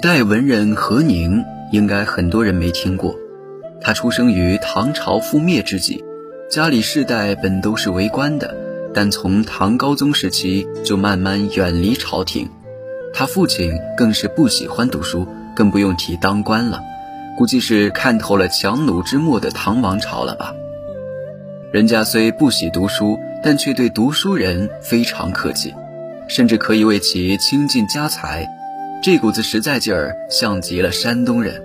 代文人何宁，应该很多人没听过。他出生于唐朝覆灭之际，家里世代本都是为官的，但从唐高宗时期就慢慢远离朝廷。他父亲更是不喜欢读书，更不用提当官了。估计是看透了强弩之末的唐王朝了吧。人家虽不喜读书，但却对读书人非常客气，甚至可以为其倾尽家财。这股子实在劲儿，像极了山东人。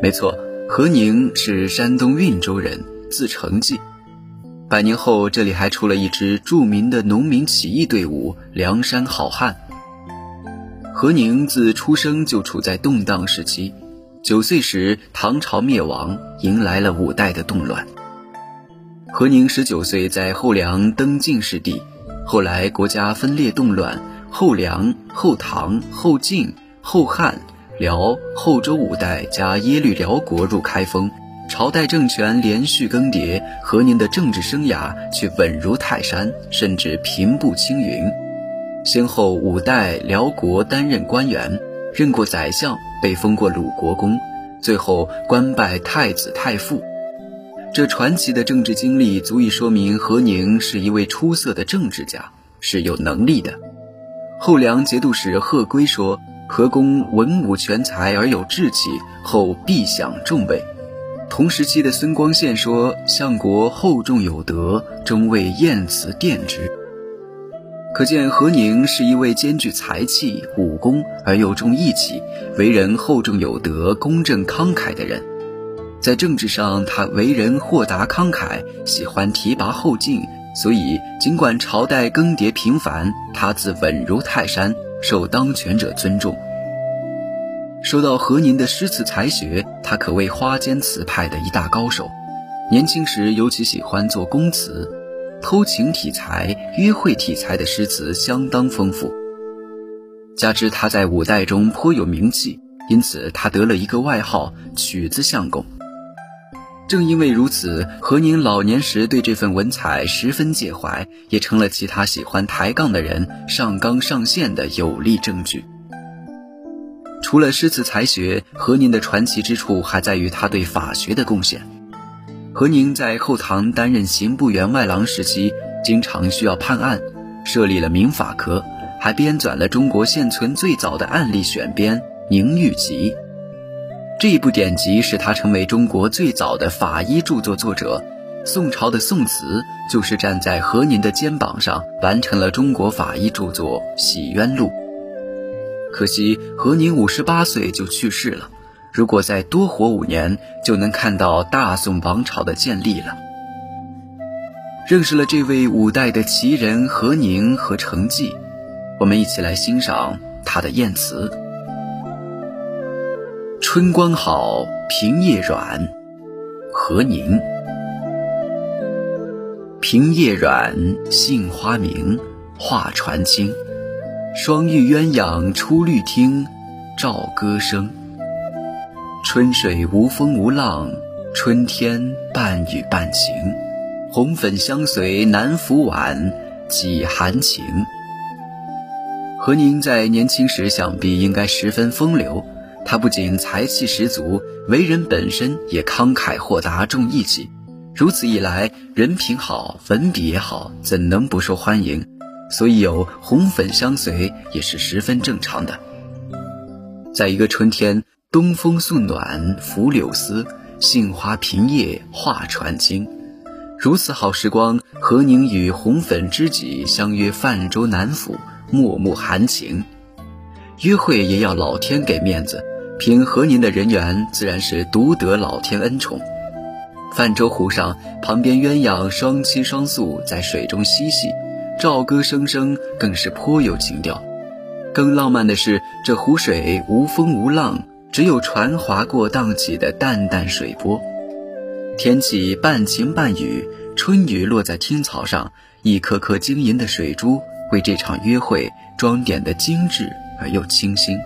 没错，何宁是山东运州人，字成济。百年后，这里还出了一支著名的农民起义队伍——梁山好汉。何宁自出生就处在动荡时期，九岁时唐朝灭亡，迎来了五代的动乱。何宁十九岁在后梁登进士第，后来国家分裂动乱。后梁、后唐、后晋、后汉、辽、后周五代加耶律辽国入开封，朝代政权连续更迭，何宁的政治生涯却稳如泰山，甚至平步青云。先后五代辽国担任官员，任过宰相，被封过鲁国公，最后官拜太子太傅。这传奇的政治经历足以说明何宁是一位出色的政治家，是有能力的。后梁节度使贺圭说：“何公文武全才而有志气，后必享重位。”同时期的孙光宪说：“相国厚重有德，终为晏慈奠之。”可见何宁是一位兼具才气、武功而又重义气、为人厚重有德、公正慷慨的人。在政治上，他为人豁达慷慨，喜欢提拔后进。所以，尽管朝代更迭频繁，他自稳如泰山，受当权者尊重。说到何宁的诗词才学，他可谓花间词派的一大高手。年轻时尤其喜欢做宫词，偷情题材、约会题材的诗词相当丰富。加之他在五代中颇有名气，因此他得了一个外号“曲子相公”。正因为如此，何宁老年时对这份文采十分介怀，也成了其他喜欢抬杠的人上纲上线的有力证据。除了诗词才学，何宁的传奇之处还在于他对法学的贡献。何宁在后唐担任刑部员外郎时期，经常需要判案，设立了民法科，还编纂了中国现存最早的案例选编《宁玉集》。这一部典籍使他成为中国最早的法医著作作者。宋朝的宋慈就是站在何宁的肩膀上完成了中国法医著作《洗冤录》。可惜何宁五十八岁就去世了，如果再多活五年，就能看到大宋王朝的建立了。认识了这位五代的奇人何宁和程济，我们一起来欣赏他的燕词。春光好，平叶软。何宁。平叶软，杏花明，画船轻。双玉鸳鸯出绿汀，照歌声。春水无风无浪，春天半雨半晴。红粉相随难拂晚，几寒情。何宁在年轻时想必应该十分风流。他不仅才气十足，为人本身也慷慨豁达，重义气。如此一来，人品好，文笔也好，怎能不受欢迎？所以有红粉相随也是十分正常的。在一个春天，东风送暖拂柳丝，杏花平叶画船经。如此好时光，何宁与红粉知己相约泛舟南府，脉脉含情。约会也要老天给面子。凭何宁的人缘，自然是独得老天恩宠。泛舟湖上，旁边鸳鸯双栖双宿在水中嬉戏，照歌声声，更是颇有情调。更浪漫的是，这湖水无风无浪，只有船划过荡起的淡淡水波。天气半晴半雨，春雨落在青草上，一颗颗晶莹的水珠为这场约会装点的精致而又清新。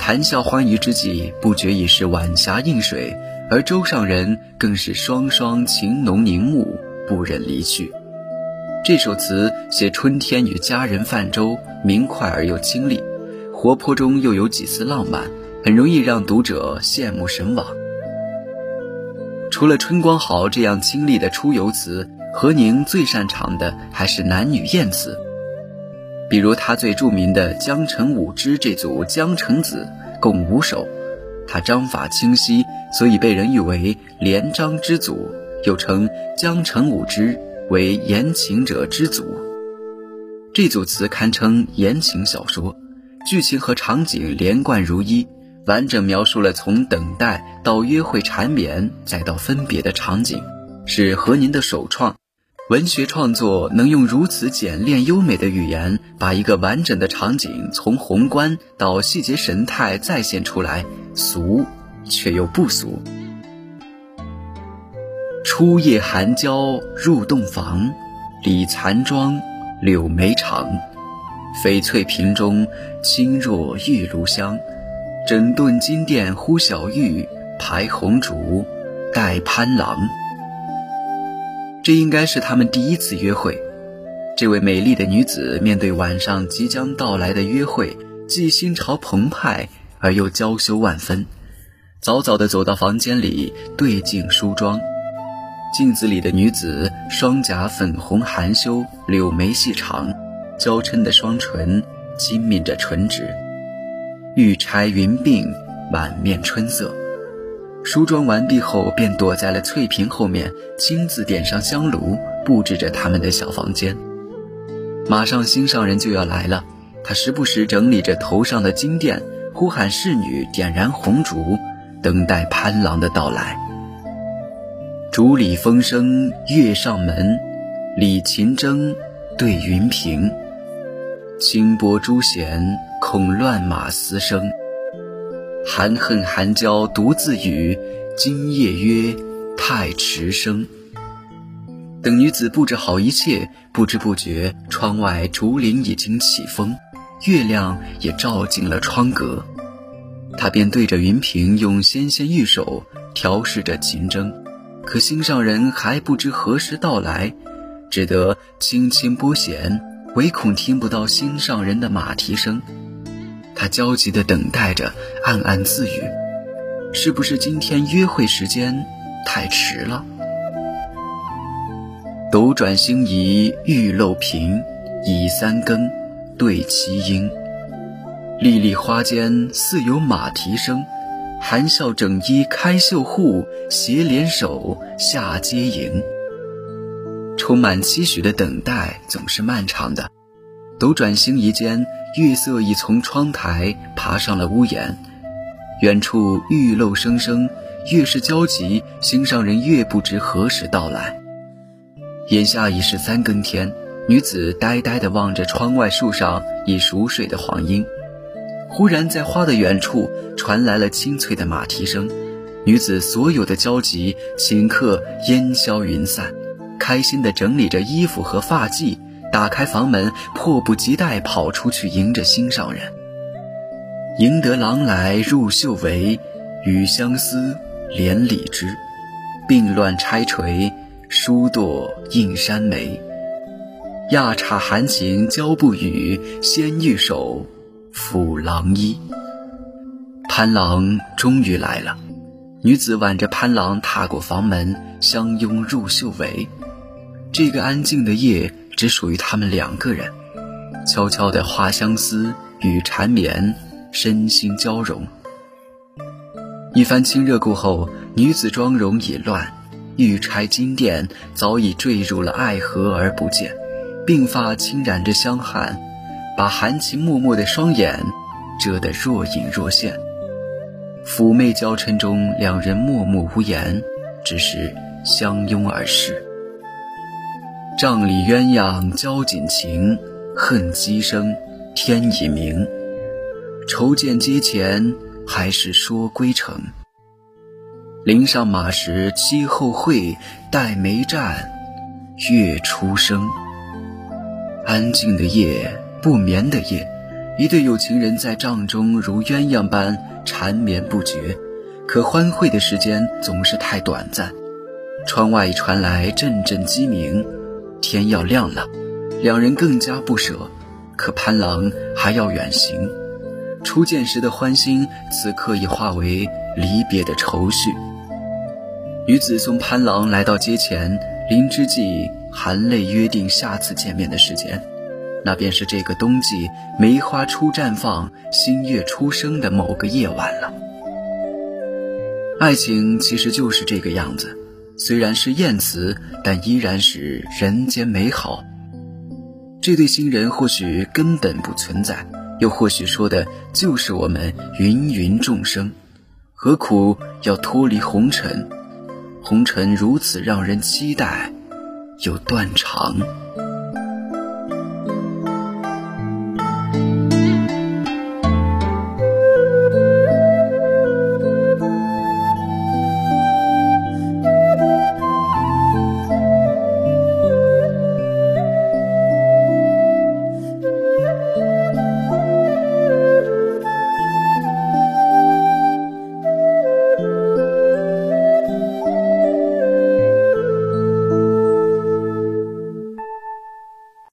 谈笑欢愉之际，不觉已是晚霞映水，而舟上人更是双双情浓凝目，不忍离去。这首词写春天与佳人泛舟，明快而又清丽。活泼中又有几丝浪漫，很容易让读者羡慕神往。除了春光好这样清丽的出游词，何宁最擅长的还是男女艳词。比如他最著名的《江城五支》这组《江城子》共五首，他章法清晰，所以被人誉为连章之祖，又称《江城五支》为言情者之祖。这组词堪称言情小说，剧情和场景连贯如一。完整描述了从等待到约会缠绵再到分别的场景，是何宁的首创。文学创作能用如此简练优美的语言，把一个完整的场景从宏观到细节神态再现出来，俗却又不俗。初夜寒蕉入洞房，理残妆，柳眉长，翡翠瓶中清若玉炉香。整顿金殿呼小玉，排红烛待潘郎。这应该是他们第一次约会。这位美丽的女子面对晚上即将到来的约会，既心潮澎湃而又娇羞万分。早早地走到房间里，对镜梳妆。镜子里的女子，双颊粉红含羞，柳眉细长，娇嗔的双唇轻抿着唇脂。玉钗云鬓，满面春色。梳妆完毕后，便躲在了翠屏后面，亲自点上香炉，布置着他们的小房间。马上心上人就要来了，他时不时整理着头上的金钿，呼喊侍女点燃红烛，等待潘郎的到来。竹里风声月上门，李琴筝对云屏。清波朱弦，恐乱马嘶声。含恨含娇独自语，今夜约太迟生。等女子布置好一切，不知不觉，窗外竹林已经起风，月亮也照进了窗格。他便对着云屏，用纤纤玉手调试着琴筝，可心上人还不知何时到来，只得轻轻拨弦。唯恐听不到心上人的马蹄声，他焦急地等待着，暗暗自语：“是不是今天约会时间太迟了？”斗转星移玉漏屏，倚三更对七莺。粒粒花间似有马蹄声，含笑整衣开绣户，携联手下阶迎。充满期许的等待总是漫长的。斗转星移间，月色已从窗台爬上了屋檐。远处玉漏声声，越是焦急，心上人越不知何时到来。眼下已是三更天，女子呆呆地望着窗外树上已熟睡的黄莺。忽然，在花的远处传来了清脆的马蹄声，女子所有的焦急顷刻烟消云散。开心地整理着衣服和发髻，打开房门，迫不及待跑出去迎着心上人。迎得郎来入绣围，与相思连理枝，并乱钗垂，疏堕映山眉。亚叉含情交不语，先玉手抚郎衣。潘郎终于来了，女子挽着潘郎踏过房门，相拥入绣围。这个安静的夜只属于他们两个人，悄悄的花相思与缠绵，身心交融。一番亲热过后，女子妆容已乱，玉钗金钿早已坠入了爱河而不见，鬓发轻染着香汗，把含情脉脉的双眼遮得若隐若现。妩媚娇嗔中，两人默默无言，只是相拥而逝。帐里鸳鸯交锦情，恨鸡声天已明。愁见阶前，还是说归程。临上马时期后会，待梅绽月初升。安静的夜，不眠的夜，一对有情人在帐中如鸳鸯般缠绵不绝。可欢会的时间总是太短暂。窗外传来阵阵鸡鸣。天要亮了，两人更加不舍。可潘郎还要远行，初见时的欢心，此刻已化为离别的愁绪。女子送潘郎来到街前，临之际含泪约定下次见面的时间，那便是这个冬季梅花初绽放、新月初升的某个夜晚了。爱情其实就是这个样子，虽然是艳词，但依然是人间美好。这对新人或许根本不存在，又或许说的就是我们芸芸众生，何苦要脱离红尘？红尘如此让人期待，又断肠。